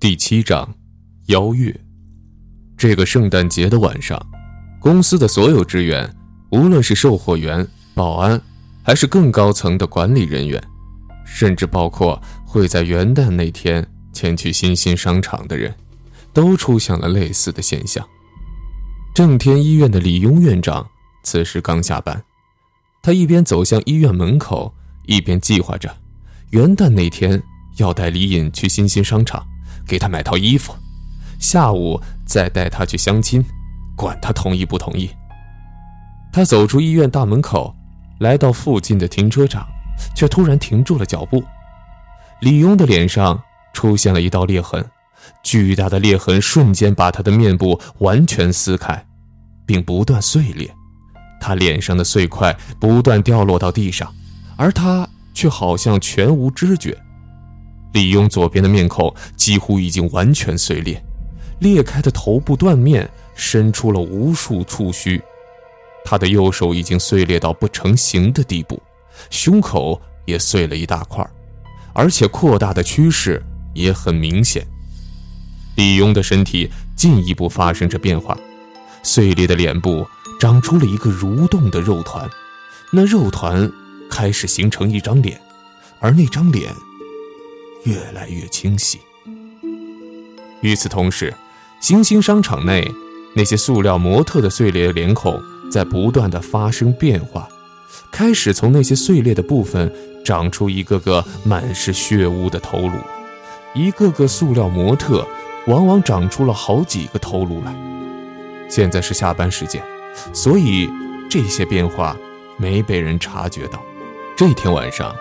第七章，邀月。这个圣诞节的晚上，公司的所有职员，无论是售货员、保安，还是更高层的管理人员，甚至包括会在元旦那天前去新兴商场的人，都出现了类似的现象。正天医院的李庸院长此时刚下班，他一边走向医院门口，一边计划着元旦那天要带李隐去新兴商场。给他买套衣服，下午再带他去相亲，管他同意不同意。他走出医院大门口，来到附近的停车场，却突然停住了脚步。李庸的脸上出现了一道裂痕，巨大的裂痕瞬间把他的面部完全撕开，并不断碎裂。他脸上的碎块不断掉落到地上，而他却好像全无知觉。李庸左边的面孔几乎已经完全碎裂，裂开的头部断面伸出了无数触须，他的右手已经碎裂到不成形的地步，胸口也碎了一大块，而且扩大的趋势也很明显。李庸的身体进一步发生着变化，碎裂的脸部长出了一个蠕动的肉团，那肉团开始形成一张脸，而那张脸。越来越清晰。与此同时，新兴商场内那些塑料模特的碎裂脸孔在不断的发生变化，开始从那些碎裂的部分长出一个个满是血污的头颅。一个个塑料模特往往长出了好几个头颅来。现在是下班时间，所以这些变化没被人察觉到。这天晚上。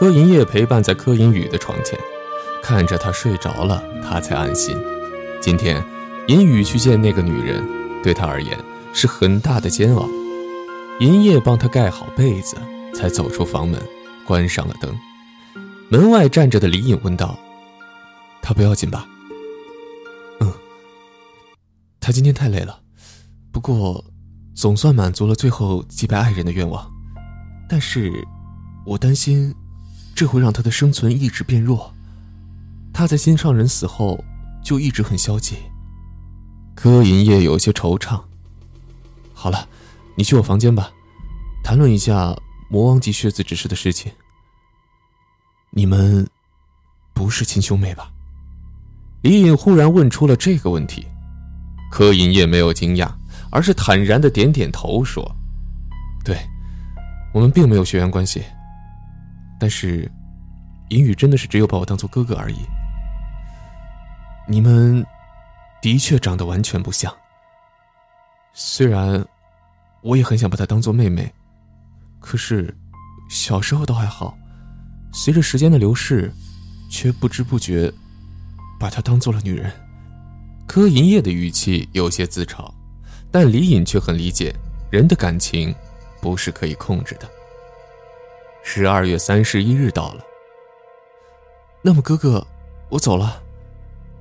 柯银叶陪伴在柯银宇的床前，看着他睡着了，他才安心。今天，银宇去见那个女人，对他而言是很大的煎熬。银叶帮他盖好被子，才走出房门，关上了灯。门外站着的李颖问道：“他不要紧吧？”“嗯，他今天太累了，不过，总算满足了最后祭拜爱人的愿望。但是，我担心。”这会让他的生存意志变弱。他在心上人死后就一直很消极。柯银叶有些惆怅。好了，你去我房间吧，谈论一下魔王级血子指示的事情。你们不是亲兄妹吧？李隐忽然问出了这个问题。柯银叶没有惊讶，而是坦然的点点头说：“对，我们并没有血缘关系。”但是，银宇真的是只有把我当做哥哥而已。你们的确长得完全不像。虽然我也很想把她当做妹妹，可是小时候倒还好，随着时间的流逝，却不知不觉把她当做了女人。柯银叶的语气有些自嘲，但李隐却很理解，人的感情不是可以控制的。十二月三十一日到了。那么，哥哥，我走了。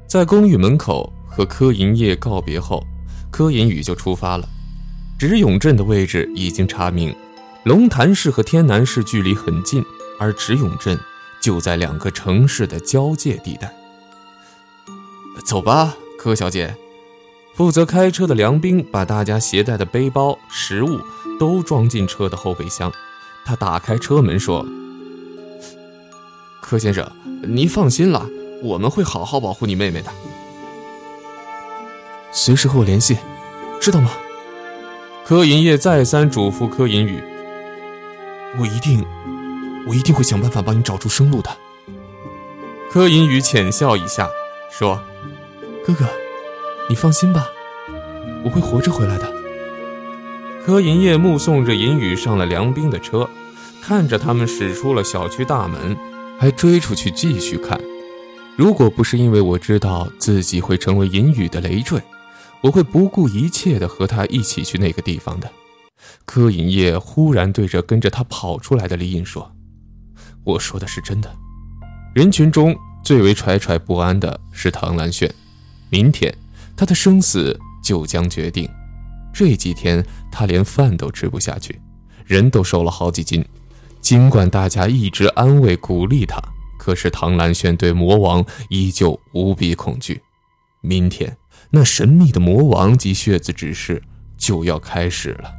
在公寓门口和柯银叶告别后，柯银宇就出发了。直永镇的位置已经查明，龙潭市和天南市距离很近，而直永镇就在两个城市的交界地带。走吧，柯小姐。负责开车的梁兵把大家携带的背包、食物都装进车的后备箱。他打开车门说：“柯先生，您放心了，我们会好好保护你妹妹的。随时和我联系，知道吗？”柯银叶再三嘱咐柯银宇：“我一定，我一定会想办法帮你找出生路的。”柯银宇浅笑一下，说：“哥哥，你放心吧，我会活着回来的。”柯银叶目送着银宇上了梁冰的车，看着他们驶出了小区大门，还追出去继续看。如果不是因为我知道自己会成为银宇的累赘，我会不顾一切的和他一起去那个地方的。柯银叶忽然对着跟着他跑出来的李隐说：“我说的是真的。”人群中最为惴惴不安的是唐兰炫，明天他的生死就将决定。这几天他连饭都吃不下去，人都瘦了好几斤。尽管大家一直安慰鼓励他，可是唐兰轩对魔王依旧无比恐惧。明天，那神秘的魔王及血子指示就要开始了。